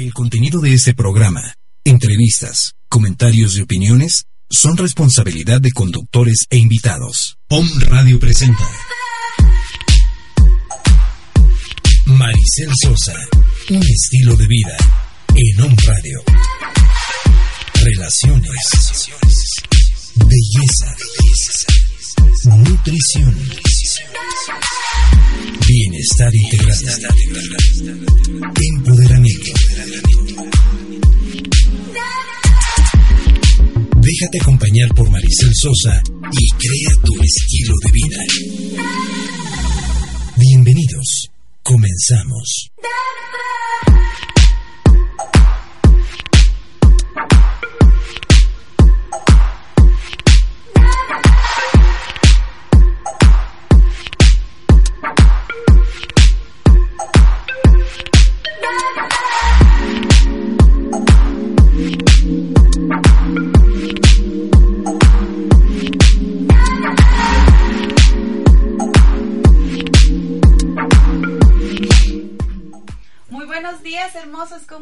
El contenido de este programa, entrevistas, comentarios y opiniones son responsabilidad de conductores e invitados. POM Radio presenta Maricel Sosa, un estilo de vida en OM Radio. Relaciones, belleza, nutrición, bienestar integral, empoderamiento. Déjate acompañar por Maricel Sosa y crea tu estilo de vida. Bienvenidos. Comenzamos.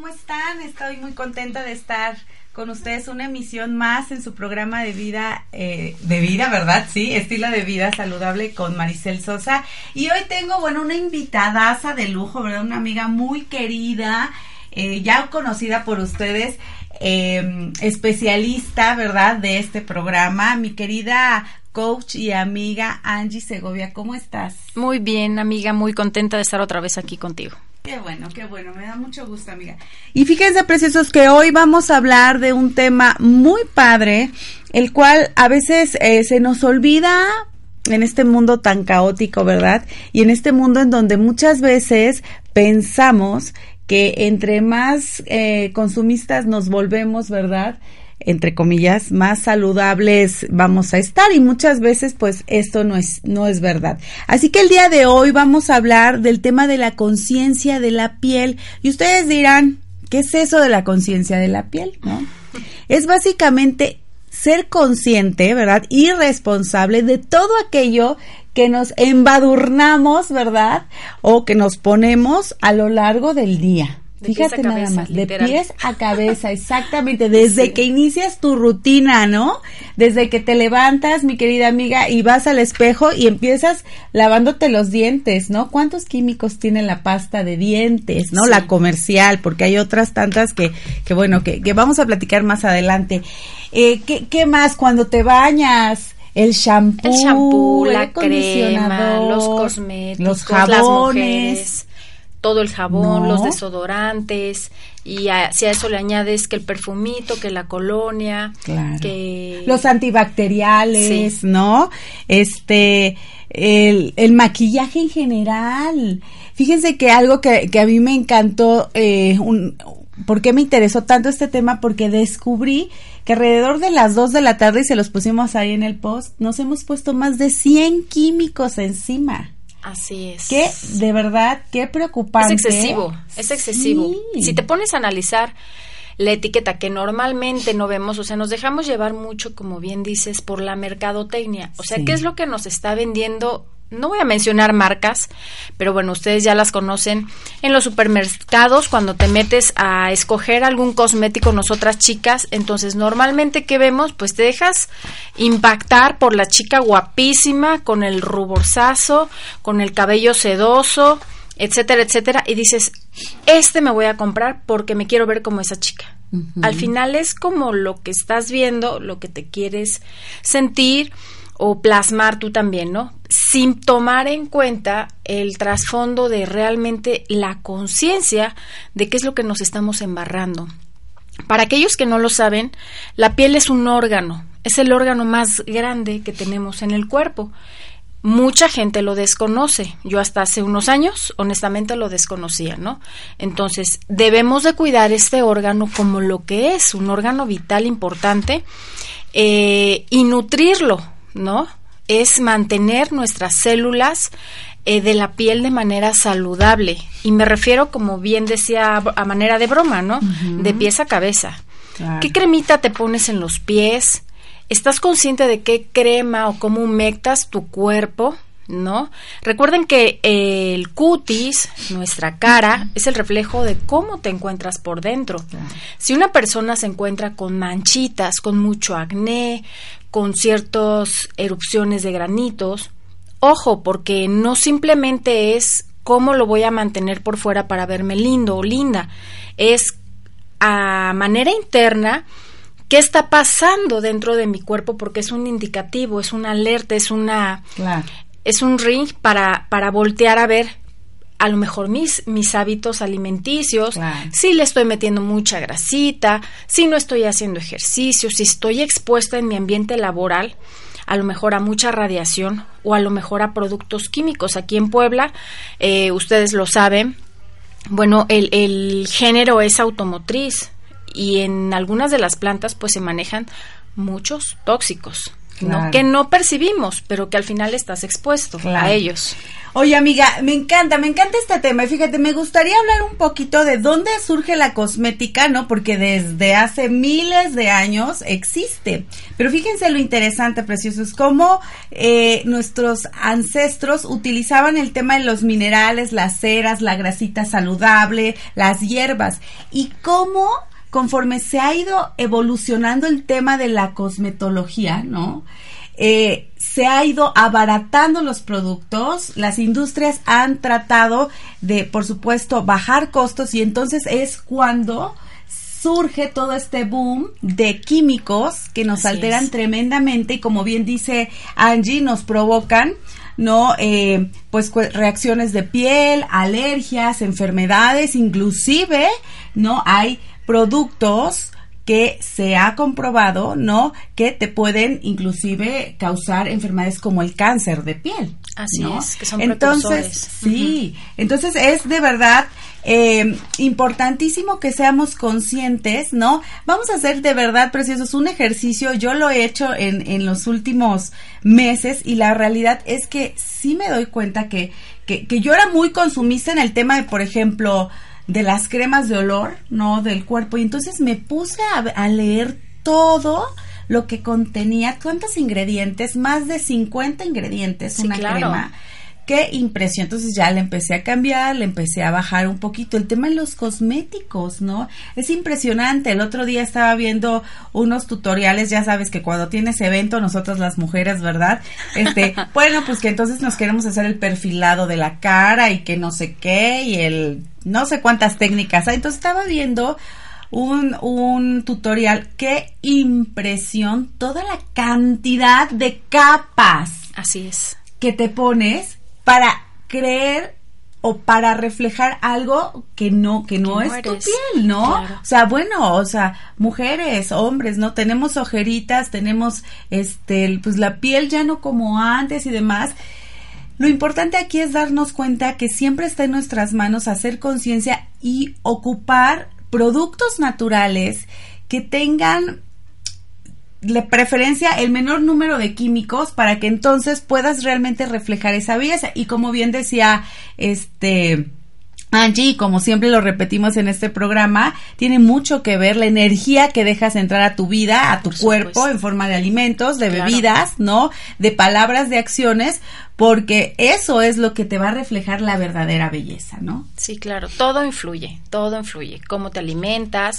¿Cómo están? Estoy muy contenta de estar con ustedes una emisión más en su programa de vida, eh, de vida, ¿verdad? Sí, estilo de vida saludable con Maricel Sosa. Y hoy tengo, bueno, una invitadaza de lujo, ¿verdad? Una amiga muy querida, eh, ya conocida por ustedes, eh, especialista, ¿verdad? De este programa, mi querida coach y amiga Angie Segovia, ¿cómo estás? Muy bien, amiga, muy contenta de estar otra vez aquí contigo. Qué bueno, qué bueno, me da mucho gusto, amiga. Y fíjense, preciosos, que hoy vamos a hablar de un tema muy padre, el cual a veces eh, se nos olvida en este mundo tan caótico, ¿verdad? Y en este mundo en donde muchas veces pensamos que entre más eh, consumistas nos volvemos, ¿verdad? Entre comillas, más saludables vamos a estar y muchas veces pues esto no es, no es verdad. Así que el día de hoy vamos a hablar del tema de la conciencia de la piel y ustedes dirán, ¿qué es eso de la conciencia de la piel? ¿No? Es básicamente ser consciente, ¿verdad? Y responsable de todo aquello que nos embadurnamos, ¿verdad? O que nos ponemos a lo largo del día. De Fíjate pies a nada cabeza, más, de pies a cabeza, exactamente, desde Sí. que inicias tu rutina, ¿no? Desde que te levantas, mi querida amiga, y vas al espejo y empiezas lavándote los dientes, ¿no? ¿Cuántos químicos tiene la pasta de dientes, ¿no? Sí. La comercial, porque hay otras tantas que, que bueno, que, que vamos a platicar más adelante. Eh, ¿qué, ¿Qué más? Cuando te bañas, el shampoo, El shampoo, el la crema, los cosméticos, los las jabones. mujeres, todo el jabón, No. los desodorantes y a- si a eso le añades que el perfumito, que la colonia, Claro. que los antibacteriales, Sí. ¿no? Este, el, el maquillaje en general. Fíjense que algo que, que a mí me encantó, eh, un, ¿por qué me interesó tanto este tema? Porque descubrí que alrededor de las 2 de la tarde, y se los pusimos ahí en el post, nos hemos puesto más de 100 químicos encima. Así es. Que de verdad, qué preocupante. Es excesivo, es excesivo. Sí. Si te pones a analizar la etiqueta que normalmente no vemos, o sea, nos dejamos llevar mucho, como bien dices, por la mercadotecnia. O sea, Sí. ¿qué es lo que nos está vendiendo? No voy a mencionar marcas, pero bueno, ustedes ya las conocen. En los supermercados, cuando te metes a escoger algún cosmético, nosotras chicas, entonces normalmente, ¿qué vemos? Pues te dejas impactar por la chica guapísima, con el ruborzazo, con el cabello sedoso, etcétera, etcétera, y dices, este me voy a comprar porque me quiero ver como esa chica. Al final es como lo que estás viendo, lo que te quieres sentir o plasmar tú también, ¿no? Sin tomar en cuenta el trasfondo de realmente la conciencia de qué es lo que nos estamos embarrando. Para aquellos que no lo saben, la piel es un órgano, es el órgano más grande que tenemos en el cuerpo. mucha gente lo desconoce. Yo hasta hace unos años, honestamente, lo desconocía, ¿no? Entonces, debemos de cuidar este órgano como lo que es, un órgano vital importante, eh, y nutrirlo, ¿no? Es mantener nuestras células eh, de la piel de manera saludable. Y me refiero, como bien decía, a manera de broma, ¿no? De pies a cabeza. ¿Qué cremita te pones en los pies? ¿Estás consciente de qué crema o cómo humectas tu cuerpo? ¿No? Recuerden que el cutis, nuestra cara, es el reflejo de cómo te encuentras por dentro. Si una persona se encuentra con manchitas, con mucho acné, con ciertas erupciones de granitos, Ojo, porque no simplemente es cómo lo voy a mantener por fuera para verme lindo o linda, es a manera interna qué está pasando dentro de mi cuerpo porque es un indicativo, es una alerta, es una es un ring para para voltear a ver a lo mejor mis, mis hábitos alimenticios, si le estoy metiendo mucha grasita, si no estoy haciendo ejercicio, si estoy expuesta en mi ambiente laboral, a lo mejor a mucha radiación o a lo mejor a productos químicos. Aquí en Puebla, eh, ustedes lo saben, bueno, el, el género es automotriz y en algunas de las plantas pues se manejan muchos tóxicos. ¿No? que no percibimos, pero que al final estás expuesto a ellos. Oye, amiga, me encanta, me encanta este tema. Y fíjate, me gustaría hablar un poquito de dónde surge la cosmética, ¿no? Porque desde hace miles de años existe. Pero fíjense lo interesante, preciosos, cómo eh, nuestros ancestros utilizaban el tema de los minerales, las ceras, la grasita saludable, las hierbas. Y cómo conforme se ha ido evolucionando el tema de la cosmetología, ¿no? Eh, se ha ido abaratando los productos, las industrias han tratado de, por supuesto, bajar costos y entonces es cuando surge todo este boom de químicos que nos alteran tremendamente y como bien dice Angie, nos provocan no eh, pues reacciones de piel alergias enfermedades inclusive no hay productos que se ha comprobado, ¿no? Que te pueden inclusive causar enfermedades como el cáncer de piel. Así es, que son Entonces, sí, entonces es de verdad eh, importantísimo que seamos conscientes, ¿no? Vamos a hacer de verdad, preciosos, un ejercicio, yo lo he hecho en, en los últimos meses y la realidad es que sí me doy cuenta que, que, que yo era muy consumista en el tema de, por ejemplo, de las cremas de olor, ¿no? Del cuerpo. Y entonces me puse a, leer todo lo que contenía, cuántos ingredientes, más de 50 ingredientes, una crema. Qué impresión. Entonces ya le empecé a cambiar, le empecé a bajar un poquito. El tema de los cosméticos, ¿no? Es impresionante. El otro día estaba viendo unos tutoriales, ya sabes que cuando tienes evento, nosotras las mujeres, ¿verdad? Este, bueno, pues que entonces nos queremos hacer el perfilado de la cara y que no sé qué y el no sé cuántas técnicas. Entonces estaba viendo un, un tutorial. Qué impresión toda la cantidad de capas. Así es. Que te pones para creer o para reflejar algo que no que no, es tu piel, ¿no? O sea, bueno, o sea, mujeres, hombres, ¿no? Tenemos ojeritas, tenemos este pues la piel ya no como antes y demás. Lo importante aquí es darnos cuenta que siempre está en nuestras manos hacer conciencia y ocupar productos naturales que tengan de preferencia el menor número de químicos para que entonces puedas realmente reflejar esa belleza. Y como bien decía este Angie, como siempre lo repetimos en este programa, tiene mucho que ver la energía que dejas entrar a tu vida, a tu cuerpo, en forma de alimentos, de bebidas, ¿no? De palabras, de acciones, porque eso es lo que te va a reflejar la verdadera belleza, ¿no? Sí, claro, todo influye, todo influye. Cómo te alimentas,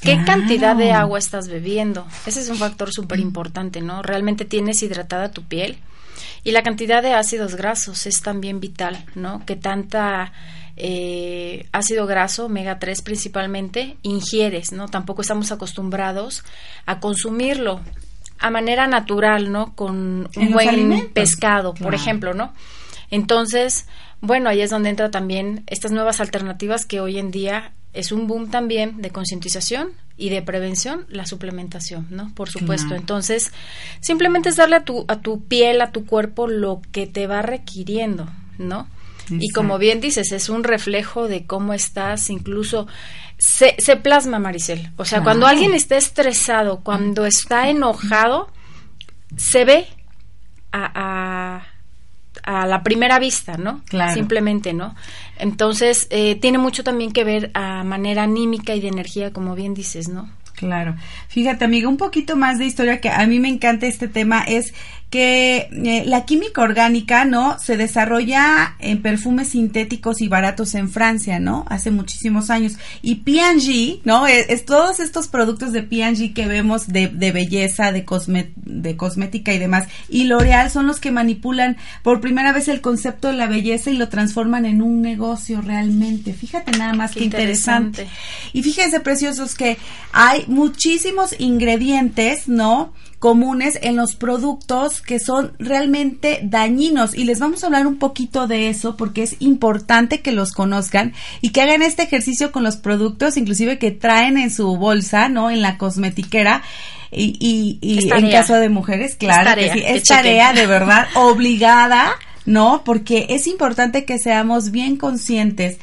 qué cantidad de agua estás bebiendo. Ese es un factor súper importante, ¿no? Realmente tienes hidratada tu piel. Y la cantidad de ácidos grasos es también vital, ¿no? Que tanta eh, ácido graso, omega 3 principalmente, ingieres, ¿no? Tampoco estamos acostumbrados a consumirlo a manera natural, ¿no? Con un buen pescado, por ejemplo, ¿no? Entonces, bueno, ahí es donde entra también estas nuevas alternativas que hoy en día es un boom también de concientización y de prevención la suplementación, ¿no? Por supuesto. Entonces, simplemente es darle a tu, a tu piel, a tu cuerpo lo que te va requiriendo, ¿no? Y como bien dices, es un reflejo de cómo estás, incluso se, se plasma, Maricel. O sea, cuando alguien está estresado, cuando está enojado, se ve a, a, la primera vista, ¿no? Claro. Simplemente, ¿no? Entonces, eh, tiene mucho también que ver a manera anímica y de energía, como bien dices, ¿no? Claro. Fíjate, amiga, un poquito más de historia que a mí me encanta este tema es que eh, la química orgánica, ¿no? Se desarrolla en perfumes sintéticos y baratos en Francia, ¿no? Hace muchísimos años. Y P&G, ¿no? Es, todos estos productos de P&G que vemos de, de belleza, de, de cosmética y demás. Y L'Oreal son los que manipulan por primera vez el concepto de la belleza y lo transforman en un negocio realmente. Fíjate nada más que interesante. Y fíjense, preciosos, que hay muchísimos ingredientes, ¿no? Comunes en los productos que son realmente dañinos y les vamos a hablar un poquito de eso porque es importante que los conozcan y que hagan este ejercicio con los productos inclusive que traen en su bolsa, ¿no? En la cosmetiquera. Y, y, en caso de mujeres, claro, es tarea, es tarea de verdad obligada, ¿no? Porque es importante que seamos bien conscientes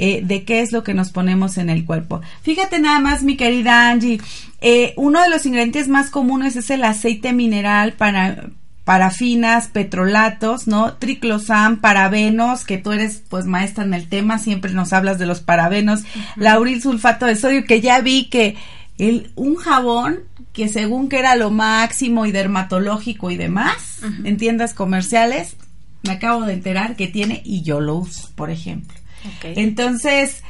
eh, de qué es lo que nos ponemos en el cuerpo. Fíjate nada más, mi querida Angie, eh, uno de los ingredientes más comunes es el aceite mineral para parafinas, petrolatos, ¿no? Triclosan, parabenos, que tú eres pues maestra en el tema, siempre nos hablas de los parabenos, lauril sulfato de sodio, que ya vi que el, un jabón que según que era lo máximo y dermatológico y demás, en tiendas comerciales, me acabo de enterar que tiene y yo lo uso, por ejemplo. Entonces,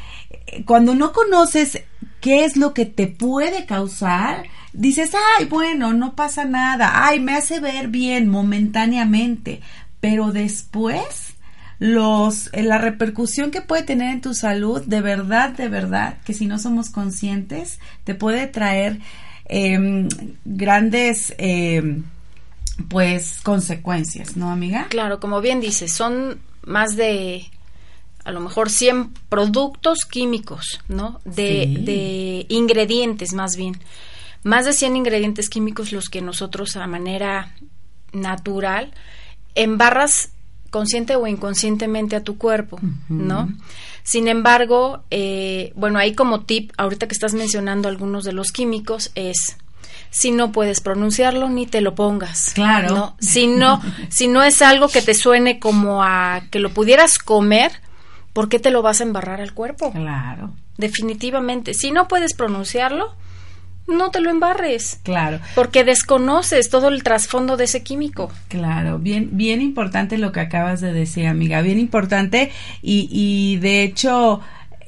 cuando no conoces qué es lo que te puede causar, dices, ay, bueno, no pasa nada, ay, me hace ver bien momentáneamente, pero después los eh, la repercusión que puede tener en tu salud, de verdad, de verdad, que si no somos conscientes, te puede traer em, grandes em, pues consecuencias, ¿no, amiga? Claro, como bien dices, son más de a lo mejor 100 productos químicos, ¿no? De, ingredientes más bien. Más de 100 ingredientes químicos los que nosotros a manera natural embarras consciente o inconscientemente a tu cuerpo, ¿no? Sin embargo, eh, bueno, ahí como tip, ahorita que estás mencionando algunos de los químicos, es si no puedes pronunciarlo ni te lo pongas. Claro. ¿no? Si no, si no es algo que te suene como a que lo pudieras comer, ¿por qué te lo vas a embarrar al cuerpo? Claro. Definitivamente. Si no puedes pronunciarlo, no te lo embarres. Claro. Porque desconoces todo el trasfondo de ese químico. Claro, bien, bien importante lo que acabas de decir, amiga, bien importante y, y de hecho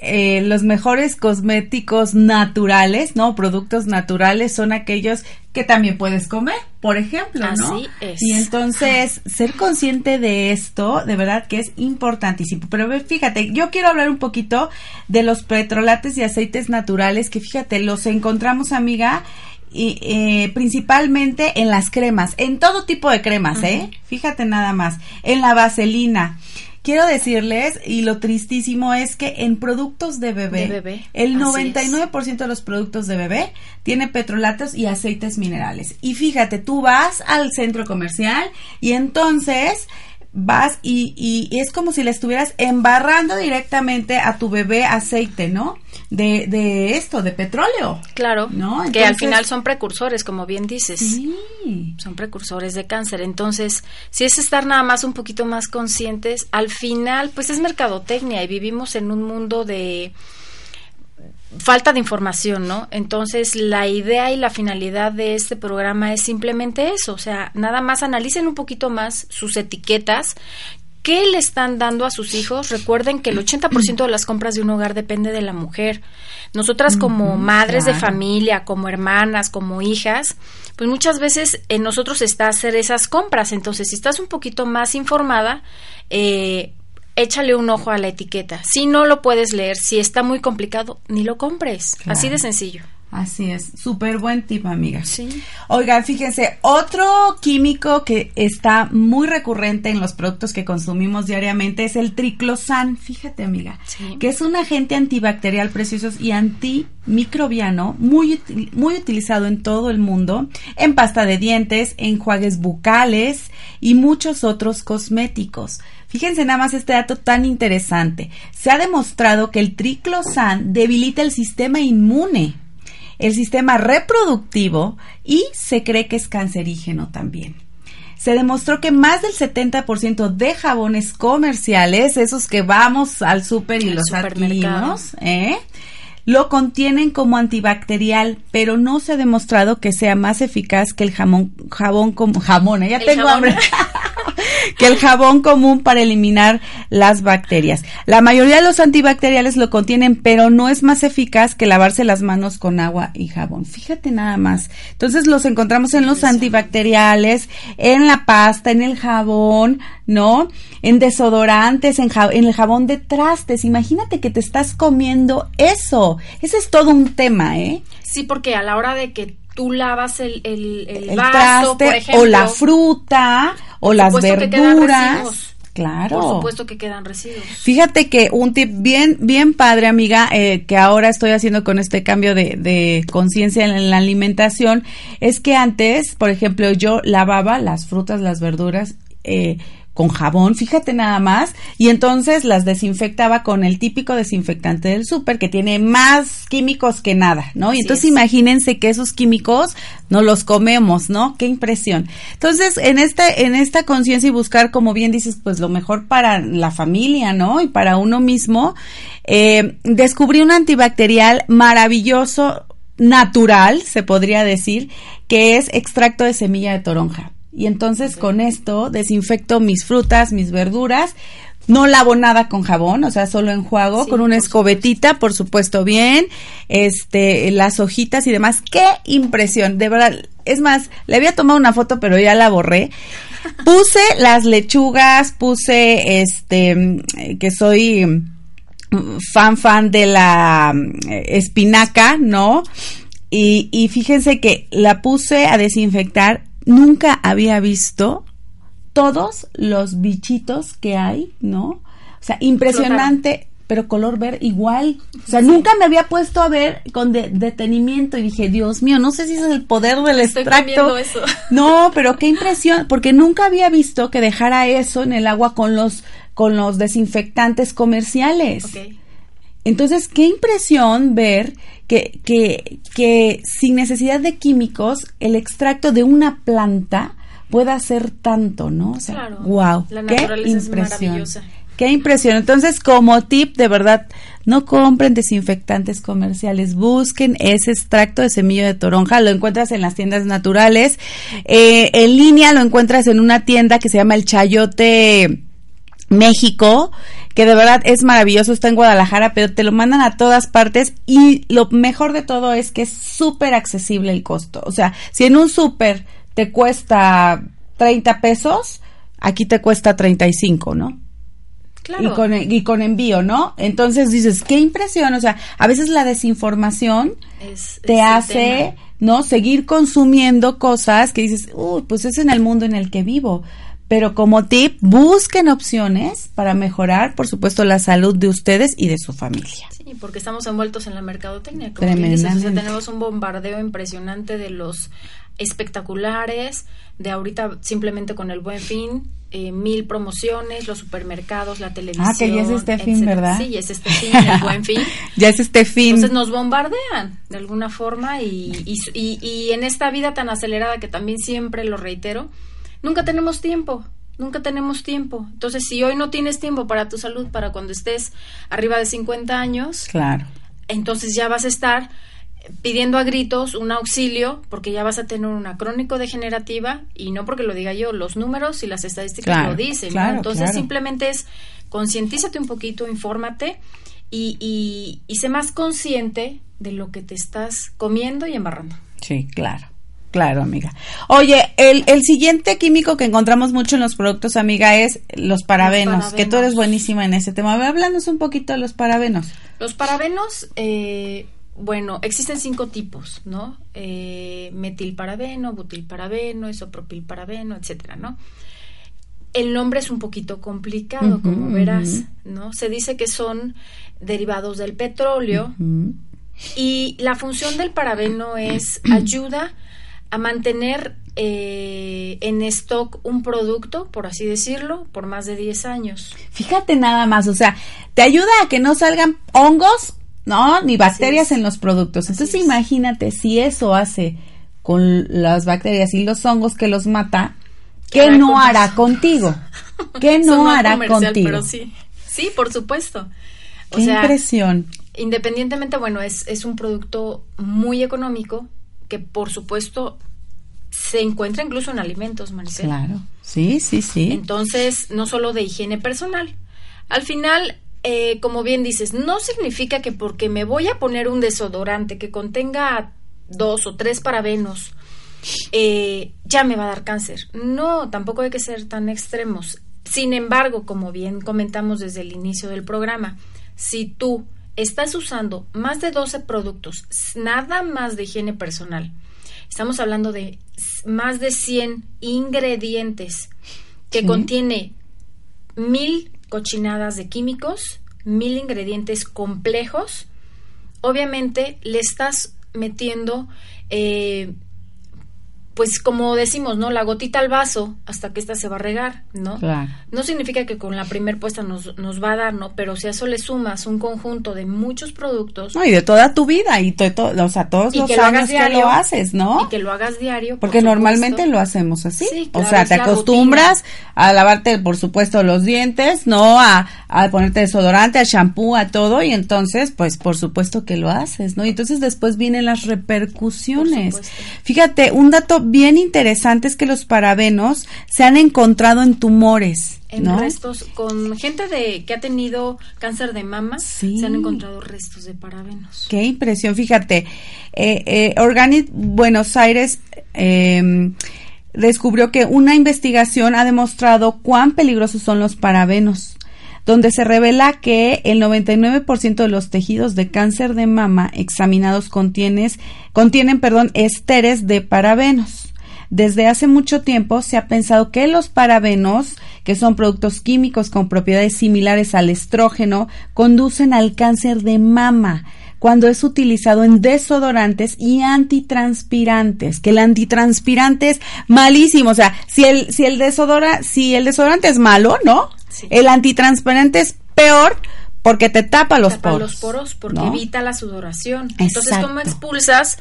eh, los mejores cosméticos naturales, ¿no? Productos naturales son aquellos que también puedes comer, por ejemplo, ¿no? Así es. Y entonces, ser consciente de esto, de verdad que es importantísimo. Pero fíjate, yo quiero hablar un poquito de los petrolates y aceites naturales, que fíjate, los encontramos, amiga, y eh, principalmente en las cremas, en todo tipo de cremas, ¿eh? Fíjate nada más, en la vaselina, Quiero decirles, y lo tristísimo es que en productos de bebé, el 99% de los productos de bebé tiene petrolatos y aceites minerales. Y fíjate, tú vas al centro comercial y entonces vas y, y, es como si le estuvieras embarrando directamente a tu bebé aceite, ¿no? De, de esto, de petróleo. Claro. ¿no? que al final son precursores, como bien dices. Sí. Son precursores de cáncer. Entonces, si es estar nada más un poquito más conscientes, al final, pues es mercadotecnia y vivimos en un mundo de falta de información, ¿no? Entonces, la idea y la finalidad de este programa es simplemente eso, o sea, nada más analicen un poquito más sus etiquetas, qué le están dando a sus hijos. Recuerden que el 80% de las compras de un hogar depende de la mujer. Nosotras como madres de familia, como hermanas, como hijas, pues muchas veces en nosotros está hacer esas compras. Entonces, si estás un poquito más informada, eh, échale un ojo a la etiqueta. Si no lo puedes leer, si está muy complicado, ni lo compres. Así de sencillo. Así es, súper buen tip, amiga. Sí. Oigan, fíjense, otro químico que está muy recurrente en los productos que consumimos diariamente es el triclosan. Fíjate, amiga, Sí. que es un agente antibacterial precioso y antimicrobiano muy, muy utilizado en todo el mundo, en pasta de dientes, enjuagues bucales y muchos otros cosméticos. Fíjense nada más este dato tan interesante. Se ha demostrado que el triclosan debilita el sistema inmune el sistema reproductivo y se cree que es cancerígeno también. Se demostró que más del 70% de jabones comerciales, esos que vamos al súper y los adquirimos, ¿eh? lo contienen como antibacterial, pero no se ha demostrado que sea más eficaz que el jamón, jabón como jamón, ¿eh? ya El tengo jabón. hambre. que el jabón común para eliminar las bacterias. La mayoría de los antibacteriales lo contienen, pero no es más eficaz que lavarse las manos con agua y jabón. Fíjate nada más. Entonces los encontramos en los antibacteriales, en la pasta, en el jabón, ¿no? En desodorantes, en, ja- en el jabón de trastes. Imagínate que te estás comiendo eso. Ese es todo un tema, ¿eh? Sí, porque a la hora de que tú lavas el, el, el el vaso, traste por ejemplo, o la fruta o las que verduras. Claro. Por supuesto que quedan residuos. Fíjate que un tip bien, bien padre, amiga, eh, que ahora estoy haciendo con este cambio de, de conciencia en la alimentación, es que antes, por ejemplo, yo lavaba las frutas, las verduras, eh, con jabón, fíjate nada más, y entonces las desinfectaba con el típico desinfectante del súper que tiene más químicos que nada, ¿no? Y Así entonces es. imagínense que esos químicos no los comemos, ¿no? Qué impresión. Entonces, en esta, en esta conciencia y buscar, como bien dices, pues lo mejor para la familia, ¿no? Y para uno mismo, eh, descubrí un antibacterial maravilloso, natural, se podría decir, que es extracto de semilla de toronja. Y entonces con esto desinfecto mis frutas, mis verduras, no lavo nada con jabón, o sea, solo enjuago Sí, con una por escobetita, por supuesto, bien, este, las hojitas y demás. ¡Qué impresión! De verdad, es más, le había tomado una foto, pero ya la borré. Puse las lechugas, puse, este, que soy fan, fan de la mm, espinaca, ¿no? Y, y fíjense que la puse a desinfectar, nunca había visto todos los bichitos que hay, ¿no? O sea, impresionante, pero color verde igual. O sea, nunca me había puesto a ver con de- detenimiento y dije, Dios mío, no sé si ese es el poder del Estoy extracto. eso. No, pero qué impresión, porque nunca había visto que dejara eso en el agua con los con los desinfectantes comerciales. Entonces, qué impresión ver que, que, que sin necesidad de químicos, el extracto de una planta pueda hacer tanto, ¿no? O sea, Claro. wow, La qué es impresión. maravillosa. Qué impresión. Entonces, como tip, de verdad, no compren desinfectantes comerciales. Busquen ese extracto de semilla de toronja. Lo encuentras en las tiendas naturales. Eh, en línea lo encuentras en una tienda que se llama El Chayote México, que de verdad es maravilloso, está en Guadalajara, pero te lo mandan a todas partes y lo mejor de todo es que es súper accesible el costo. O sea, si en un súper te cuesta 30 pesos, aquí te cuesta 35, ¿no? Claro. Y con, y con envío, ¿no? Entonces dices, qué impresión, o sea, a veces la desinformación Es- te hace, tema. ¿no? Seguir consumiendo cosas que dices, uy, pues es en el mundo en el que vivo. Pero como tip, busquen opciones para mejorar, por supuesto, la salud de ustedes y de su familia. Sí, porque estamos envueltos en la mercadotecnia. Como dices, o sea, tenemos un bombardeo impresionante de los espectaculares, de ahorita simplemente con el buen fin, eh, mil promociones, los supermercados, la televisión. Ah, que ya es este fin, etcétera. ¿verdad? Sí, es este fin, el buen fin. ya es este fin. Entonces nos bombardean de alguna forma y, y, y- y en esta vida tan acelerada que también siempre lo reitero, nunca tenemos tiempo, nunca tenemos tiempo. Entonces si hoy no tienes tiempo para tu salud, para cuando estés arriba de 50 años, claro. entonces ya vas a estar pidiendo a gritos un auxilio porque ya vas a tener una crónico degenerativa y no porque lo diga yo, los números y las estadísticas Claro, lo dicen. Entonces claro. simplemente es concientízate un poquito, infórmate y, y, y sé más consciente de lo que te estás comiendo y embarrando. Sí, claro. Claro, amiga. Oye, el, el siguiente químico que encontramos mucho en los productos, amiga, es los parabenos, parabenos. que tú eres buenísima en ese tema. A ver, Háblanos un poquito de los parabenos. Los parabenos, eh, bueno, existen cinco tipos, ¿no? Eh, metilparabeno, butilparabeno, isopropilparabeno, etcétera, ¿no? El nombre es un poquito complicado, como verás, ¿no? Se dice que son derivados del petróleo y la función del parabeno es ayuda a mantener eh, en stock un producto, por así decirlo, por más de 10 años. Fíjate nada más, o sea, te ayuda a que no salgan hongos, ¿no? Ni bacterias en los productos. Entonces imagínate si eso hace con las bacterias y los hongos que los mata, ¿qué no hará contigo? ¿Qué no hará contigo? Pero sí, sí, por supuesto. Qué impresión. Independientemente, bueno, es, es un producto muy económico que por supuesto se encuentra incluso en alimentos, Maricel. Claro, sí, sí, sí. Entonces, no solo de higiene personal. Al final, eh, como bien dices, no significa que porque me voy a poner un desodorante que contenga dos o tres parabenos, eh, ya me va a dar cáncer. No, tampoco hay que ser tan extremos. Sin embargo, como bien comentamos desde el inicio del programa, si tú estás usando más de 12 productos, nada más de higiene personal, estamos hablando de más de 100 ingredientes que contiene mil cochinadas de químicos, mil ingredientes complejos, obviamente le estás metiendo eh, pues como decimos, ¿no? La gotita al vaso hasta que ésta se va a regar, ¿no? No significa que con la primer puesta nos, nos va a dar, ¿no? Pero si a eso le sumas un conjunto de muchos productos. No, y de toda tu vida, y todo, o sea, todos los años que lo haces, ¿no? Y que lo hagas diario. Porque normalmente lo hacemos así. o sea, te acostumbras a lavarte, por supuesto, los dientes, ¿no? A, a ponerte desodorante, a shampoo, a todo, y entonces, pues, por supuesto que lo haces, ¿no? Y entonces después vienen las repercusiones. Fíjate, un dato bien interesante es que los parabenos se han encontrado en tumores. En restos, con gente de que ha tenido cáncer de mama, se han encontrado restos de parabenos. Qué impresión, fíjate. Eh, eh, Organic Buenos Aires em, descubrió que una investigación ha demostrado cuán peligrosos son los parabenos donde se revela que el 99% de los tejidos de cáncer de mama examinados contienen, perdón, esteres de parabenos. Desde hace mucho tiempo se ha pensado que los parabenos, que son productos químicos con propiedades similares al estrógeno, conducen al cáncer de mama cuando es utilizado en desodorantes y antitranspirantes, que el antitranspirante es malísimo, o sea, si el si el desodora, si el desodorante es malo, ¿no? El antitransparente es peor porque te tapa los tapa poros. los poros porque evita la sudoración. Entonces, ¿cómo expulsas?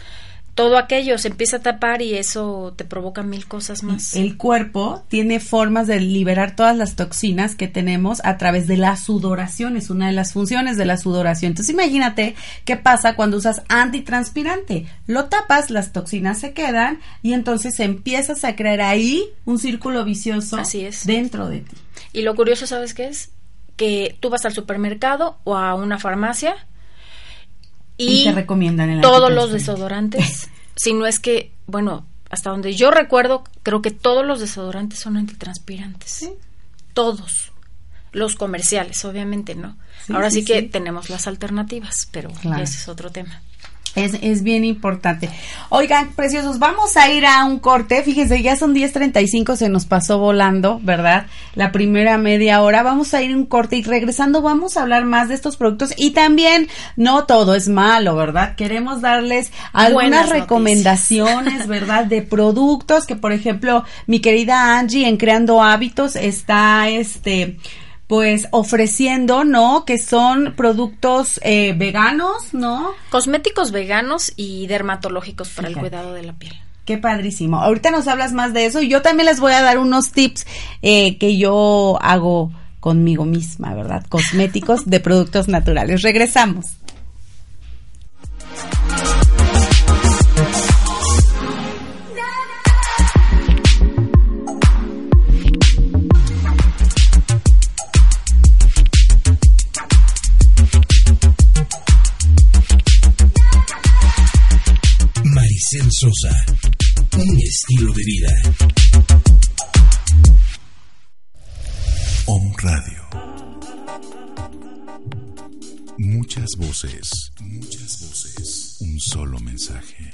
todo aquello se empieza a tapar y eso te provoca mil cosas más. El cuerpo tiene formas de liberar todas las toxinas que tenemos a través de la sudoración, es una de las funciones de la sudoración. Entonces imagínate qué pasa cuando usas antitranspirante. Lo tapas, las toxinas se quedan y entonces empiezas a crear ahí un círculo vicioso Así es. dentro de ti. Y lo curioso, ¿sabes qué es? Que tú vas al supermercado o a una farmacia y, te recomiendan el todos los desodorantes, si no es que, bueno, hasta donde yo recuerdo, creo que todos los desodorantes son antitranspirantes. ¿Sí? Todos. Los comerciales, obviamente, ¿no? Ahora sí, que tenemos las alternativas, pero ese es otro tema. Es, es, bien importante. Oigan, preciosos, vamos a ir a un corte. Fíjense, ya son 10.35, se nos pasó volando, ¿verdad? La primera media hora. Vamos a ir a un corte y regresando vamos a hablar más de estos productos. Y también, no todo es malo, ¿verdad? Queremos darles algunas recomendaciones, ¿verdad? De productos que, por ejemplo, mi querida Angie en Creando Hábitos está, este, pues ofreciendo, ¿no? Que son productos eh, veganos, ¿no? Cosméticos veganos y dermatológicos para el cuidado de la piel. Qué padrísimo. Ahorita nos hablas más de eso y yo también les voy a dar unos tips eh, que yo hago conmigo misma, ¿verdad? Cosméticos de productos naturales. Regresamos. Sosa. Un estilo de vida. Om Radio. Muchas voces, muchas voces. solo mensaje,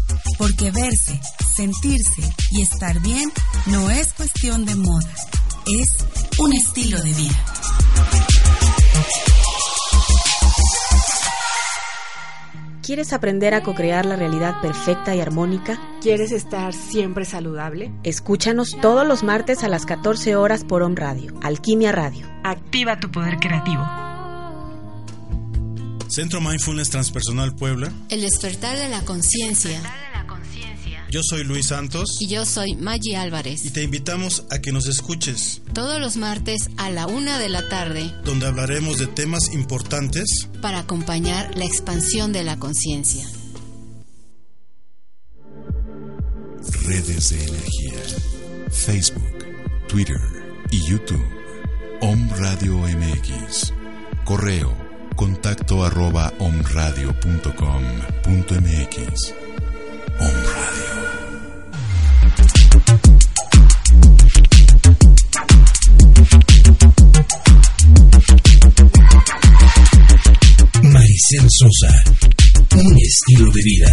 Porque verse, sentirse y estar bien no es cuestión de moda, es un estilo de vida. ¿Quieres aprender a co-crear la realidad perfecta y armónica? ¿Quieres estar siempre saludable? Escúchanos todos los martes a las 14 horas por On Radio, Alquimia Radio. Activa tu poder creativo. Centro Mindfulness Transpersonal Puebla. El despertar de la conciencia. Yo soy Luis Santos. Y yo soy Maggie Álvarez. Y te invitamos a que nos escuches. Todos los martes a la una de la tarde. Donde hablaremos de temas importantes. Para acompañar la expansión de la conciencia. Redes de energía. Facebook, Twitter y YouTube. Om Radio MX. Correo contacto arroba omradio.com.mx. Sosa, un estilo de vida.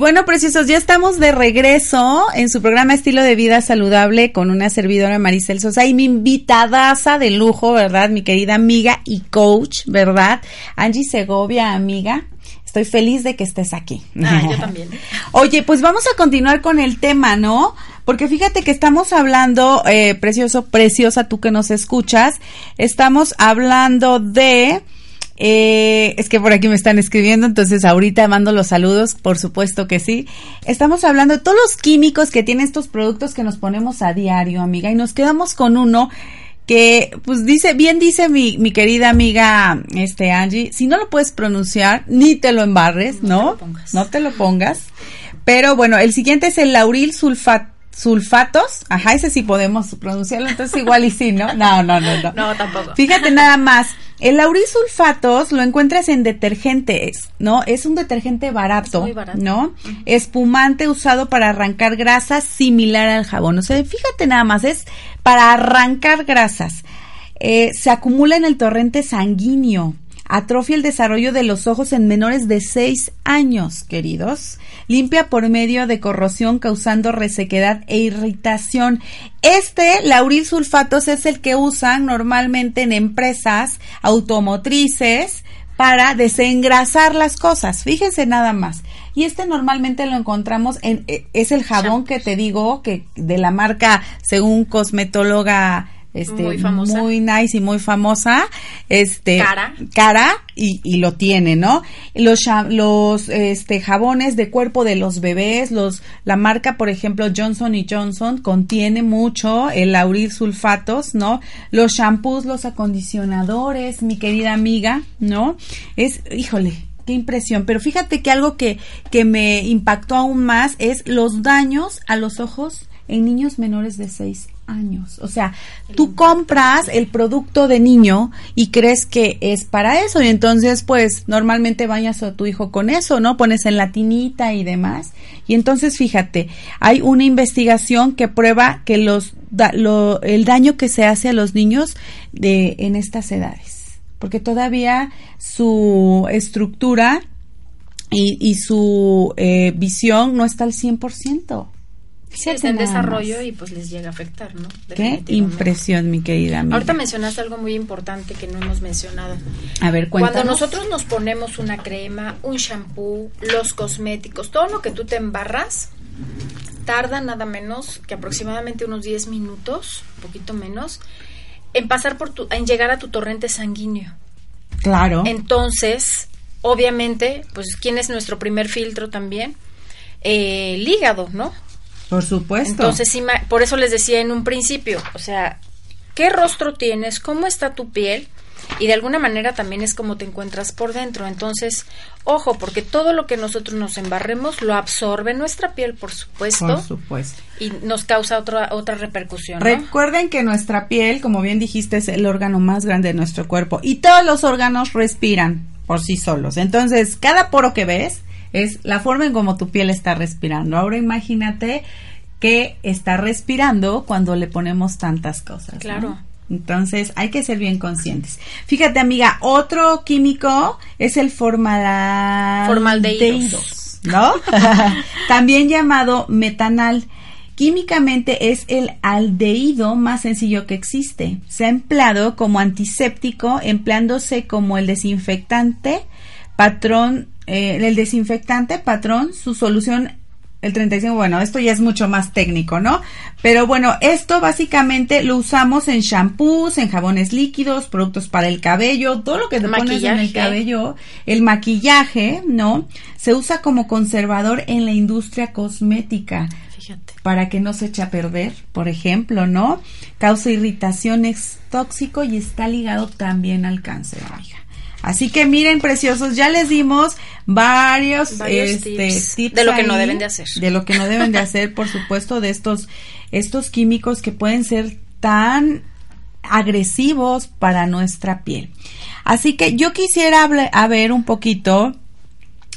Bueno, preciosos, ya estamos de regreso en su programa Estilo de Vida Saludable con una servidora Maricel Sosa y mi invitadaza de lujo, ¿verdad? Mi querida amiga y coach, ¿verdad? Angie Segovia, amiga. Estoy feliz de que estés aquí. Ah, yo también. Oye, pues vamos a continuar con el tema, ¿no? Porque fíjate que estamos hablando, eh, precioso, preciosa, tú que nos escuchas, estamos hablando de... Eh, es que por aquí me están escribiendo, entonces ahorita mando los saludos, por supuesto que sí. Estamos hablando de todos los químicos que tienen estos productos que nos ponemos a diario, amiga, y nos quedamos con uno que, pues dice, bien dice mi, mi querida amiga, este Angie, si no lo puedes pronunciar, ni te lo embarres, ¿no? te lo pongas. No te lo pongas. Pero bueno, el siguiente es el lauril sulfato sulfatos, ajá, ese sí podemos pronunciarlo, entonces igual y sí, ¿no? No, no, no, no. No, tampoco. Fíjate nada más, el lauril sulfatos lo encuentras en detergentes, ¿no? Es un detergente barato, Es muy barato. ¿no? Espumante usado para arrancar grasas similar al jabón. O sea, fíjate nada más, es para arrancar grasas. Eh, se acumula en el torrente sanguíneo. Atrofia el desarrollo de los ojos en menores de 6 años, queridos. Limpia por medio de corrosión causando resequedad e irritación. Este lauril sulfatos es el que usan normalmente en empresas automotrices para desengrasar las cosas. Fíjense nada más. Y este normalmente lo encontramos en eh, es el jabón que te digo que de la marca según cosmetóloga este Muy famosa. muy nice y muy famosa este Cara. cara y, y lo tiene no los los este jabones de cuerpo de los bebés los la marca por ejemplo Johnson y Johnson contiene mucho el lauril sulfatos no los shampoos los acondicionadores mi querida amiga no es híjole qué impresión pero fíjate que algo que que me impactó aún más es los daños a los ojos en niños menores de 6 años. O sea, tú compras el producto de niño y crees que es para eso y entonces pues normalmente bañas a tu hijo con eso, ¿no? Pones en la tinita y demás. Y entonces fíjate, hay una investigación que prueba que los da- lo- el daño que se hace a los niños de en estas edades, porque todavía su estructura y, su eh, visión no está al 100%. Sí, está en desarrollo más. y pues les llega a afectar, ¿no? Qué impresión, mi querida amiga. Ahorita mencionaste algo muy importante que no hemos mencionado. A ver, cuéntanos. Cuando nosotros nos ponemos una crema, un shampoo, los cosméticos, todo lo que tú te embarras, tarda nada menos que aproximadamente unos 10 minutos, un poquito menos, en pasar por tu, en llegar a tu torrente sanguíneo. Claro. Entonces, obviamente, pues, ¿quién es nuestro primer filtro también? Eh, el hígado, ¿no? Por supuesto. Entonces, por eso les decía en un principio, o sea, ¿qué rostro tienes? ¿Cómo está tu piel? Y de alguna manera también es como te encuentras por dentro. Entonces, ojo, porque todo lo que nosotros nos embarremos lo absorbe nuestra piel, por supuesto, Por supuesto. y nos causa otra otra repercusión. ¿no? Recuerden que nuestra piel, como bien dijiste, es el órgano más grande de nuestro cuerpo y todos los órganos respiran por sí solos. Entonces, cada poro que ves es la forma en cómo tu piel está respirando. Ahora imagínate que está respirando cuando le ponemos tantas cosas. ¿no? Claro. Entonces hay que ser bien conscientes. Fíjate, amiga, otro químico es el formaldehidos, Formaldehídos. ¿no? También llamado metanal. Químicamente es el aldehído más sencillo que existe. Se ha empleado como antiséptico, empleándose como el desinfectante, patrón, eh, el desinfectante, patrón, su solución el 35, bueno, esto ya es mucho más técnico, ¿no? Pero bueno, esto básicamente lo usamos en shampoos, en jabones líquidos, productos para el cabello, todo lo que te pones en el cabello, el maquillaje, ¿no? Se usa como conservador en la industria cosmética Fíjate. para que no se eche a perder, por ejemplo, ¿no? Causa irritación, es tóxico y está ligado también al cáncer, amiga. Así que miren, preciosos, ya les dimos varios, Varios este, tips tips de lo que no deben de hacer. De lo que no deben de hacer, por supuesto, de estos, estos químicos que pueden ser tan agresivos para nuestra piel. Así que yo quisiera hablar, a ver un poquito,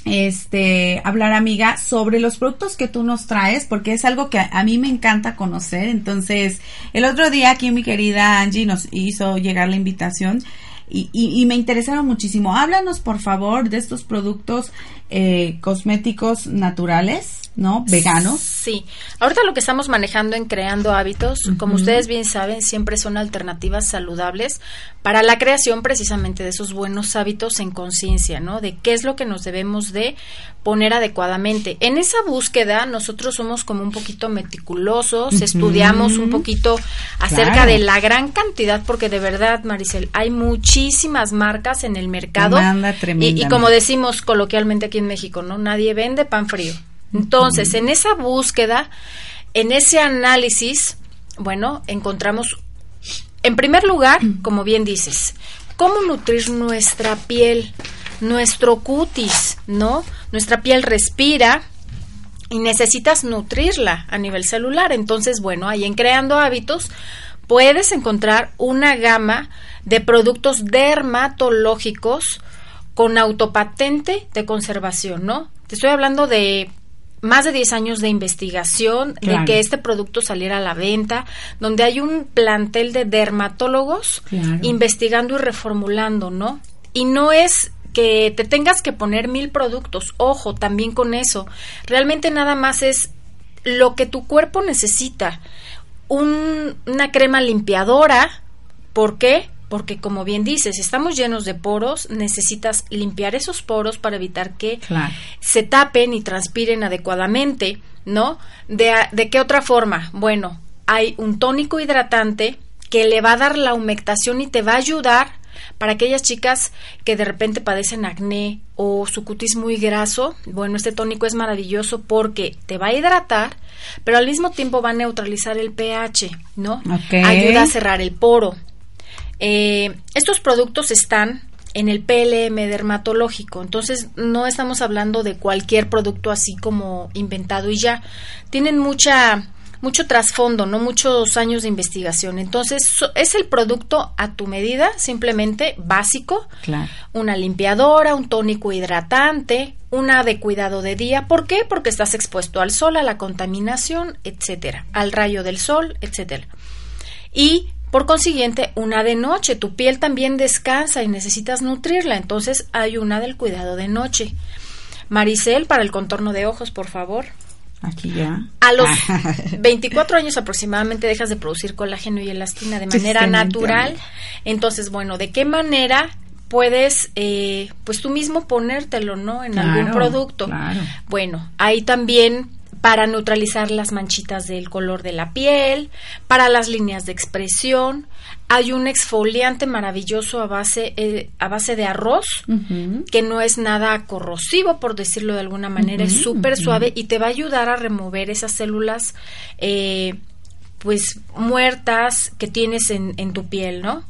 este, hablar amiga sobre los productos que tú nos traes, porque es algo que a, a mí me encanta conocer. Entonces, el otro día aquí mi querida Angie nos hizo llegar la invitación y, y- y me interesaron muchísimo. Háblanos, por favor, de estos productos eh, cosméticos naturales, ¿no? Veganos. Sí, ahorita lo que estamos manejando en creando hábitos, como ustedes bien saben, siempre son alternativas saludables para la creación precisamente de esos buenos hábitos en conciencia, ¿no? De qué es lo que nos debemos de poner adecuadamente. En esa búsqueda nosotros somos como un poquito meticulosos, estudiamos un poquito acerca Claro. de la gran cantidad, porque de verdad, Maricel, hay muchísimas marcas en el mercado. Demanda Y, como decimos coloquialmente aquí en México, ¿no? Nadie vende pan frío. Entonces, en esa búsqueda, en ese análisis, bueno, encontramos, en primer lugar, como bien dices, cómo nutrir nuestra piel, nuestro cutis, ¿no? Nuestra piel respira, y necesitas nutrirla a nivel celular. Entonces, bueno, ahí en Creando Hábitos puedes encontrar una gama de productos dermatológicos con autopatente de conservación, ¿no? Te estoy hablando de más de 10 años de investigación, Claro. de que este producto saliera a la venta, donde hay un plantel de dermatólogos Claro. investigando y reformulando, ¿no? Y no es que te tengas que poner mil productos, ojo, también con eso. Realmente nada más es lo que tu cuerpo necesita. Un- una crema limpiadora, ¿por qué? Porque como bien dices, estamos llenos de poros, necesitas limpiar esos poros para evitar que Claro. se tapen y transpiren adecuadamente, ¿no? ¿De, ¿De qué otra forma? Bueno, hay un tónico hidratante que le va a dar la humectación y te va a ayudar para aquellas chicas que de repente padecen acné o su cutis muy graso. Bueno, este tónico es maravilloso porque te va a hidratar, pero al mismo tiempo va a neutralizar el pH, ¿no? Ayuda a cerrar el poro. Eh, estos productos están en el PLM dermatológico, entonces no estamos hablando de cualquier producto así como inventado y ya. Tienen mucha mucho trasfondo, no muchos años de investigación. Entonces, so- es el producto a tu medida, simplemente básico, Claro. una limpiadora, un tónico hidratante, una de cuidado de día. ¿Por qué? Porque estás expuesto al sol, a la contaminación, etcétera, al rayo del sol, etcétera. Y por consiguiente, una de noche. Tu piel también descansa y necesitas nutrirla. Entonces, hay una del cuidado de noche. Maricel, para el contorno de ojos, por favor. Aquí ya. A los 24 años aproximadamente dejas de producir colágeno y elastina de manera natural. Entonces, bueno, ¿de qué manera puedes, eh, pues tú mismo ponértelo, ¿no? En algún producto. Bueno, ahí también para neutralizar las manchitas del color de la piel, para las líneas de expresión. Hay un exfoliante maravilloso a base, eh, a base de arroz, que no es nada corrosivo, por decirlo de alguna manera, es súper suave y te va a ayudar a remover esas células eh, pues muertas que tienes en, en tu piel, ¿no?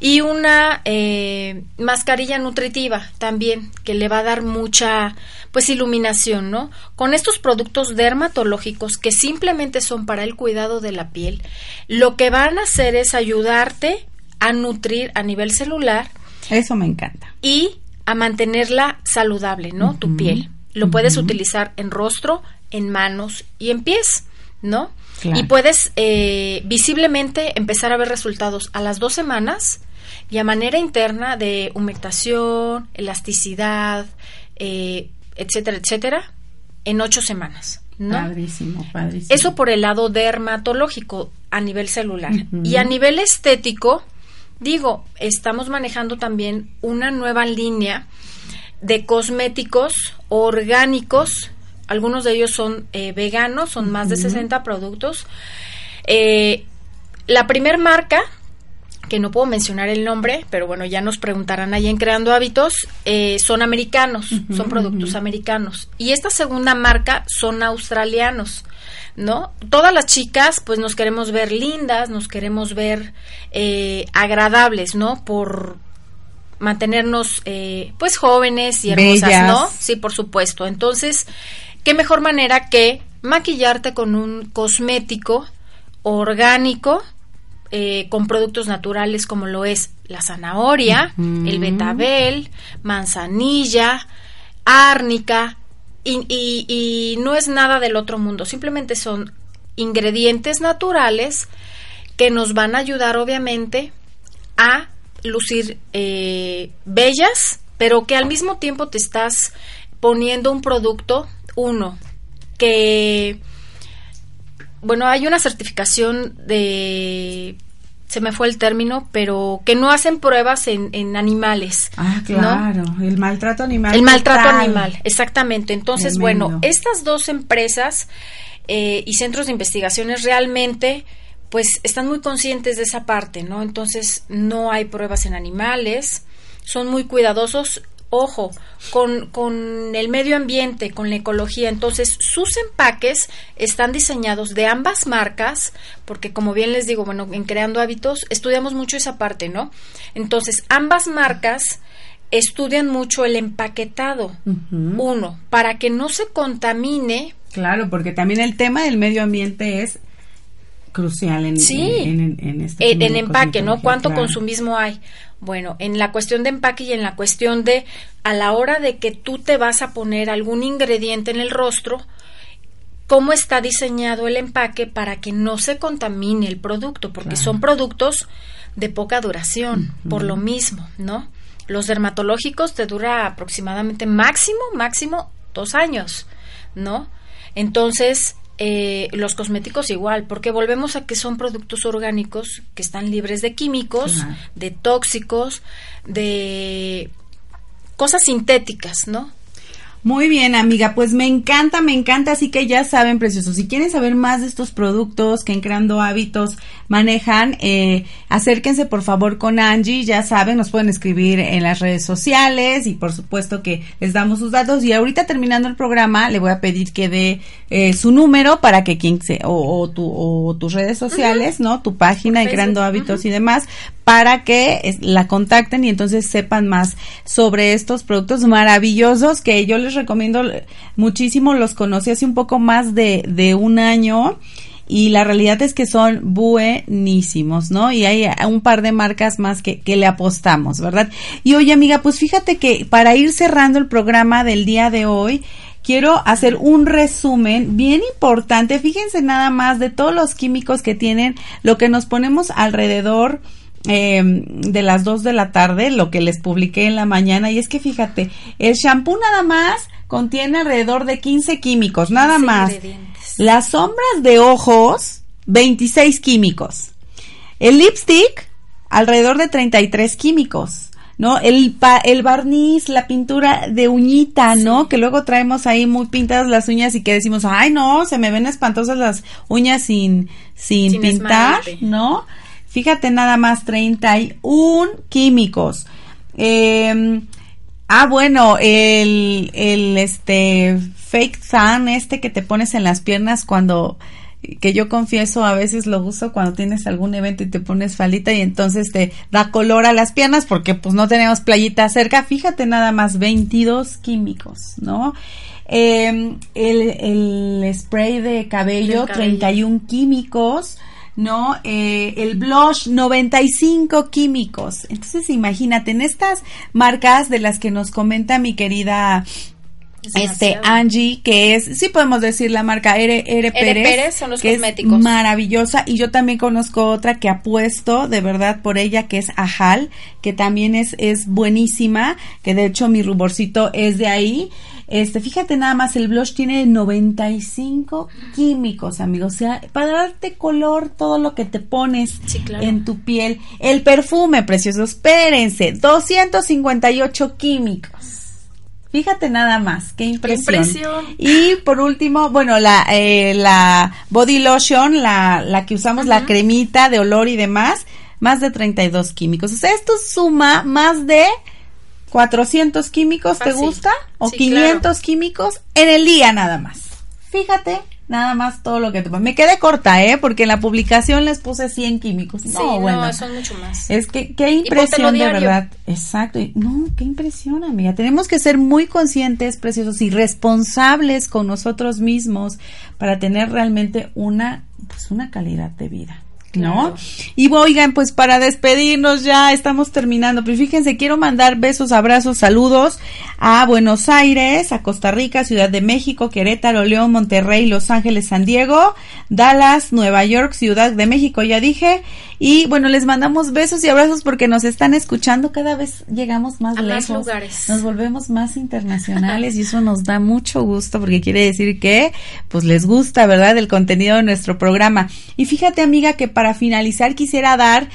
Y una eh, mascarilla nutritiva también que le va a dar mucha pues iluminación, ¿no? Con estos productos dermatológicos que simplemente son para el cuidado de la piel, lo que van a hacer es ayudarte a nutrir a nivel celular. Eso me encanta. Y a mantenerla saludable, ¿no? Tu piel. Lo puedes utilizar en rostro, en manos y en pies, ¿no? Y puedes eh, visiblemente empezar a ver resultados a las dos semanas y a manera interna de humectación, elasticidad, eh, etcétera, etcétera, en ocho semanas. ¿no? Padrísimo, padrísimo. Eso por el lado dermatológico a nivel celular. Y a nivel estético, digo, estamos manejando también una nueva línea de cosméticos orgánicos. Algunos de ellos son eh, veganos, son más de 60 productos. Eh, la primer marca que no puedo mencionar el nombre, pero bueno, ya nos preguntarán ahí en Creando Hábitos, eh, son americanos, son productos americanos. Y esta segunda marca son australianos, ¿no? Todas las chicas, pues nos queremos ver lindas, nos queremos ver eh, agradables, ¿no? Por mantenernos, eh, pues, jóvenes y hermosas, ¿no? Sí, por supuesto. Entonces, ¿qué mejor manera que maquillarte con un cosmético orgánico, eh, con productos naturales como lo es la zanahoria, el betabel, manzanilla, árnica, y, y, no es nada del otro mundo, simplemente son ingredientes naturales que nos van a ayudar obviamente a lucir eh, bellas, pero que al mismo tiempo te estás poniendo un producto, uno, que bueno, hay una certificación de se me fue el término, pero que no hacen pruebas en, en animales. Ah, claro, el maltrato animal. El maltrato animal, exactamente. Entonces, bueno, estas dos empresas eh, y centros de investigaciones realmente, pues, están muy conscientes de esa parte, ¿no? Entonces, no hay pruebas en animales, son muy cuidadosos ojo, con, con, el medio ambiente, con la ecología. Entonces, sus empaques están diseñados de ambas marcas, porque como bien les digo, bueno, en Creando Hábitos estudiamos mucho esa parte, ¿no? Entonces, ambas marcas estudian mucho el empaquetado. Uno, para que no se contamine. Claro, porque también el tema del medio ambiente es crucial en, en, en, este en, empaque, ¿no? ¿Cuánto consumismo hay? Bueno, en la cuestión de empaque y en la cuestión de a la hora de que tú te vas a poner algún ingrediente en el rostro, cómo está diseñado el empaque para que no se contamine el producto, porque son productos de poca duración, por lo mismo, ¿no? Los dermatológicos te dura aproximadamente máximo, máximo dos años, ¿no? Entonces, eh, los cosméticos igual, porque volvemos a que son productos orgánicos que están libres de químicos, de tóxicos, de cosas sintéticas, ¿no? Muy bien, amiga, pues me encanta, me encanta, así que ya saben, preciosos, si quieren saber más de estos productos que en Creando Hábitos manejan, eh, acérquense por favor con Angie, ya saben, nos pueden escribir en las redes sociales y por supuesto que les damos sus datos. Y ahorita terminando el programa le voy a pedir que dé eh, su número para que quien se, o, tu, o tus redes sociales, ¿no? Tu página, en Creando Hábitos y demás, para que la contacten y entonces sepan más sobre estos productos maravillosos que yo les recomiendo muchísimo. Los conocí hace un poco más de, de un año y la realidad es que son buenísimos, ¿no? Y hay un par de marcas más que, que le apostamos, ¿verdad? Y oye amiga, pues fíjate que para ir cerrando el programa del día de hoy, quiero hacer un resumen bien importante. Fíjense nada más de todos los químicos que tienen, lo que nos ponemos alrededor eh, de las 2 de la tarde, lo que les publiqué en la mañana, y es que fíjate, el shampoo nada más contiene alrededor de 15 químicos, nada más. Las sombras de ojos, 26 químicos. El lipstick, alrededor de 33 químicos. ¿no? El, el barniz, la pintura de uñita, ¿no? Que luego traemos ahí muy pintadas las uñas y que decimos, ay, no, se me ven espantosas las uñas sin, sin, pintar, ¿no? Fíjate nada más, 31 químicos. Eh, ah, bueno, el, el, este, fake tan, este que te pones en las piernas cuando que yo confieso a veces lo uso cuando tienes algún evento y te pones falita y entonces te da color a las piernas porque pues no tenemos playita cerca. Fíjate nada más, 22 químicos, ¿no? Em, el, el, spray de cabello, 31 químicos. ¿No? Eh, el blush, 95 químicos. Entonces, imagínate, en estas marcas de las que nos comenta mi querida este Angie, que es, sí podemos decir la marca R, R, Pérez, son los que cosméticos. Es maravillosa. Y yo también conozco otra que apuesto de verdad por ella, que es Ajal, que también es, es buenísima, que de hecho mi ruborcito es de ahí. Este, fíjate nada más, el blush tiene 95 químicos, amigos. O sea, para darte color todo lo que te pones en tu piel. El perfume, precioso, espérense, 258 químicos. Fíjate nada más, qué impresión. Y por último, bueno, la, eh, la body lotion, la, la que usamos, la cremita de olor y demás, más de 32 químicos. O sea, esto suma más de 400 químicos, ¿te gusta? O 500 químicos en el día nada más. Fíjate nada más todo lo que te Me quedé corta, ¿eh? Porque en la publicación les puse 100 químicos. Sí, no, bueno. son mucho más. Es que qué impresión de verdad. Exacto. No, qué impresión, amiga. Tenemos que ser muy conscientes, preciosos y responsables con nosotros mismos para tener realmente una pues una calidad de vida. ¿No? Y oigan, pues para despedirnos ya estamos terminando, pero fíjense, quiero mandar besos, abrazos, saludos a Buenos Aires, a Costa Rica, Ciudad de México, Querétaro, León, Monterrey, Los Ángeles, San Diego, Dallas, Nueva York, Ciudad de México, ya dije, y bueno, les mandamos besos y abrazos porque nos están escuchando, cada vez llegamos más lejos, lugares. nos volvemos más internacionales y eso nos da mucho gusto porque quiere decir que pues les gusta, ¿verdad? El contenido de nuestro programa. Y fíjate, amiga, que para finalizar quisiera dar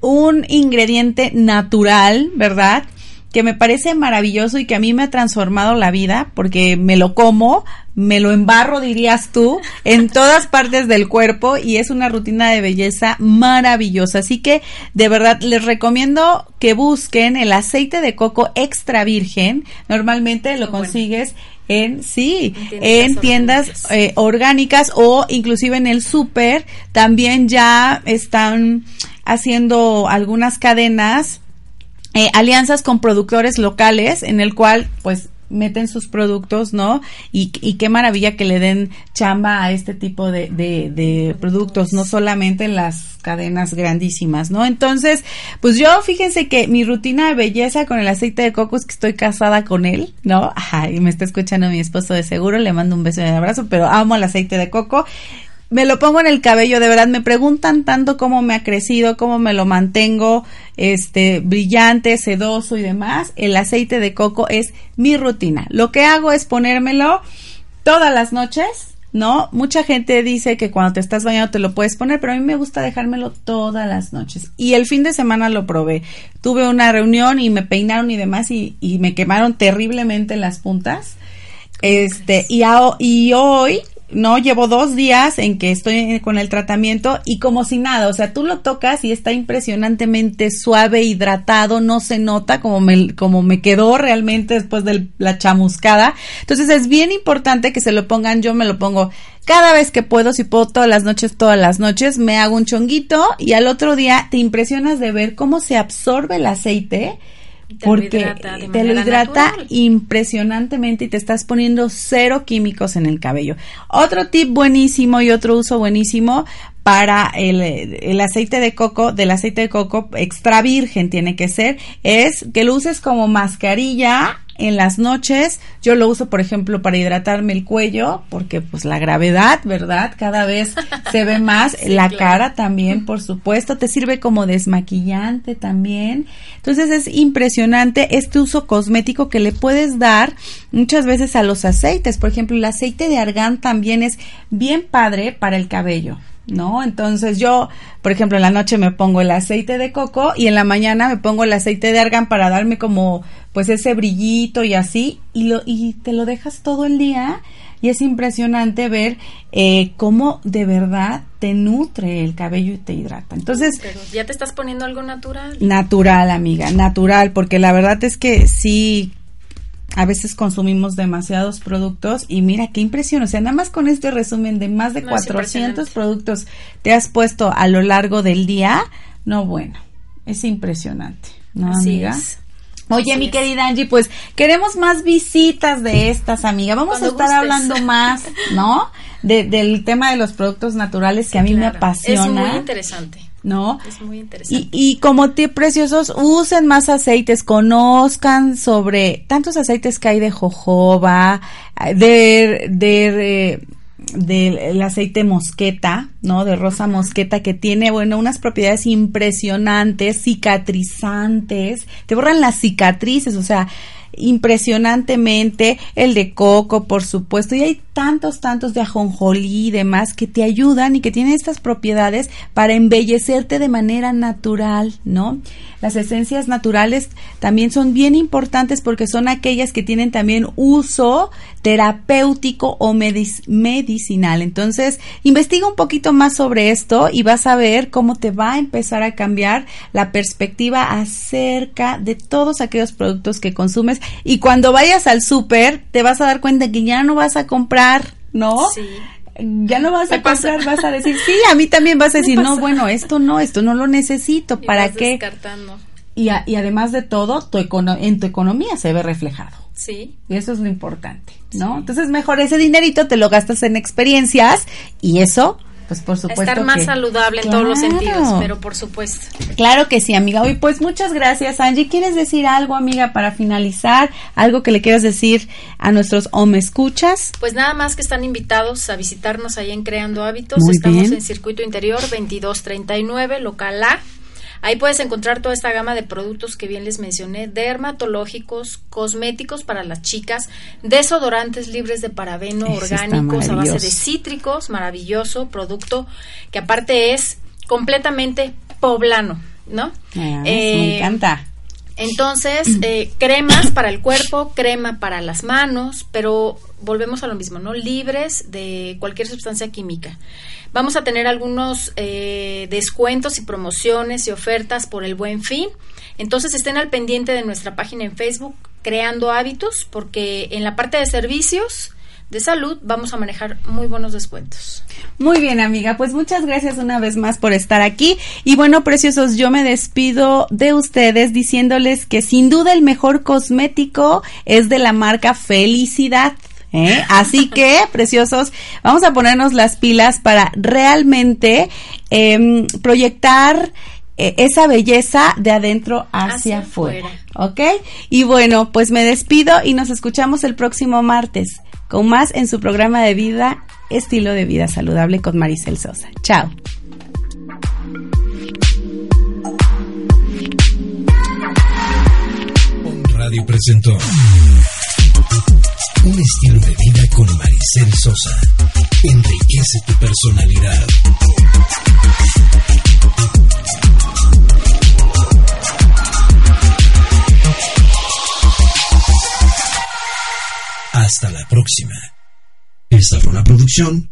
un ingrediente natural, ¿verdad? que me parece maravilloso y que a mí me ha transformado la vida porque me lo como, me lo embarro, dirías tú, en todas partes del cuerpo y es una rutina de belleza maravillosa. Así que de verdad les recomiendo que busquen el aceite de coco extra virgen. Normalmente lo consigues en sí, en tiendas, eh, orgánicas o inclusive en el súper. También ya están haciendo algunas cadenas eh, alianzas con productores locales en el cual pues meten sus productos, ¿no? Y, y, qué maravilla que le den chamba a este tipo de, de, de, productos, no solamente en las cadenas grandísimas, ¿no? Entonces, pues yo fíjense que mi rutina de belleza con el aceite de coco es que estoy casada con él, ¿no? Ajá, y me está escuchando mi esposo de seguro, le mando un beso y un abrazo, pero amo el aceite de coco me lo pongo en el cabello, de verdad, me preguntan tanto cómo me ha crecido, cómo me lo mantengo, este, brillante, sedoso y demás. El aceite de coco es mi rutina. Lo que hago es ponérmelo todas las noches, ¿no? Mucha gente dice que cuando te estás bañando te lo puedes poner, pero a mí me gusta dejármelo todas las noches. Y el fin de semana lo probé. Tuve una reunión y me peinaron y demás y, y me quemaron terriblemente las puntas. Este, y, y hoy no llevo dos días en que estoy con el tratamiento y como si nada, o sea, tú lo tocas y está impresionantemente suave, hidratado, no se nota como me, como me quedó realmente después de la chamuscada. Entonces es bien importante que se lo pongan, yo me lo pongo cada vez que puedo, si puedo todas las noches, todas las noches, me hago un chonguito y al otro día te impresionas de ver cómo se absorbe el aceite porque te lo hidrata impresionantemente y te estás poniendo cero químicos en el cabello. Otro tip buenísimo y otro uso buenísimo para el, el, aceite de coco, del aceite de coco extra virgen tiene que ser, es que lo uses como mascarilla en las noches. Yo lo uso, por ejemplo, para hidratarme el cuello, porque pues la gravedad, ¿verdad? Cada vez se ve más. la cara también, por supuesto. Te sirve como desmaquillante también. Entonces es impresionante este uso cosmético que le puedes dar muchas veces a los aceites. Por ejemplo, el aceite de argán también es bien padre para el cabello. ¿No? Entonces yo, por ejemplo, en la noche me pongo el aceite de coco y en la mañana me pongo el aceite de argán para darme como pues ese brillito y así y lo y te lo dejas todo el día y es impresionante ver eh, cómo de verdad te nutre el cabello y te hidrata. Entonces, ya te estás poniendo algo natural. Natural, amiga, natural, porque la verdad es que sí a veces consumimos demasiados productos y mira qué impresión, o sea, nada más con este resumen de más de 400 productos te has puesto a lo largo del día, no bueno, es impresionante, ¿no, amiga? Oye, mi querida Angie, pues queremos más visitas de estas, amiga. Vamos a estar hablando más, ¿no? del tema de los productos naturales que a mí me apasiona. Es muy interesante. ¿No? Es muy interesante. Y, y como tip preciosos, usen más aceites, conozcan sobre tantos aceites que hay de jojoba, de, de, del aceite mosqueta, ¿no? De rosa mosqueta que tiene, bueno, unas propiedades impresionantes, cicatrizantes, te borran las cicatrices, o sea, impresionantemente, el de coco, por supuesto, y hay tantos, tantos de ajonjolí y demás que te ayudan y que tienen estas propiedades para embellecerte de manera natural, ¿no? Las esencias naturales también son bien importantes porque son aquellas que tienen también uso terapéutico o medicinal. Entonces, investiga un poquito más sobre esto y vas a ver cómo te va a empezar a cambiar la perspectiva acerca de todos aquellos productos que consumes y cuando vayas al súper te vas a dar cuenta que ya no vas a comprar, ¿no? Sí ya no vas a comprar, vas a decir, sí, a mí también vas a decir, no, bueno, esto no, esto no lo necesito, ¿para qué? Descartando. Y, y además de todo, tu en tu economía se ve reflejado. Sí. Y eso es lo importante, ¿no? Entonces, mejor ese dinerito te lo gastas en experiencias y eso pues por supuesto. Estar más saludable en todos los sentidos, pero por supuesto. Claro que sí, amiga. Hoy pues muchas gracias, Angie. ¿Quieres decir algo, amiga, para finalizar? ¿Algo que le quieras decir a nuestros o me escuchas? Pues nada más que están invitados a visitarnos ahí en Creando Hábitos. Estamos en Circuito Interior 2239, local A Ahí puedes encontrar toda esta gama de productos que bien les mencioné, dermatológicos, cosméticos para las chicas, desodorantes libres de parabeno, orgánicos, a base de cítricos, maravilloso producto que aparte es completamente poblano, ¿no? Ah, me eh, encanta. Entonces, eh, cremas para el cuerpo, crema para las manos, pero volvemos a lo mismo, ¿no? Libres de cualquier sustancia química. Vamos a tener algunos eh, descuentos y promociones y ofertas por el buen fin. Entonces estén al pendiente de nuestra página en Facebook, Creando Hábitos, porque en la parte de servicios de salud vamos a manejar muy buenos descuentos. Muy bien, amiga, pues muchas gracias una vez más por estar aquí. Y bueno, preciosos, yo me despido de ustedes diciéndoles que sin duda el mejor cosmético es de la marca Felicidad. ¿eh? Así que, preciosos, vamos a ponernos las pilas para realmente em, proyectar eh, esa belleza de adentro hacia, afuera. ¿Ok? Y bueno, pues me despido y nos escuchamos el próximo martes con más en su programa de vida, estilo de vida saludable con Maricel Sosa. Chao. Radio presentó un estilo de vida con Maricel Sosa. Enriquece tu personalidad. Hasta la próxima. Esta fue una producción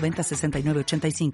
906985.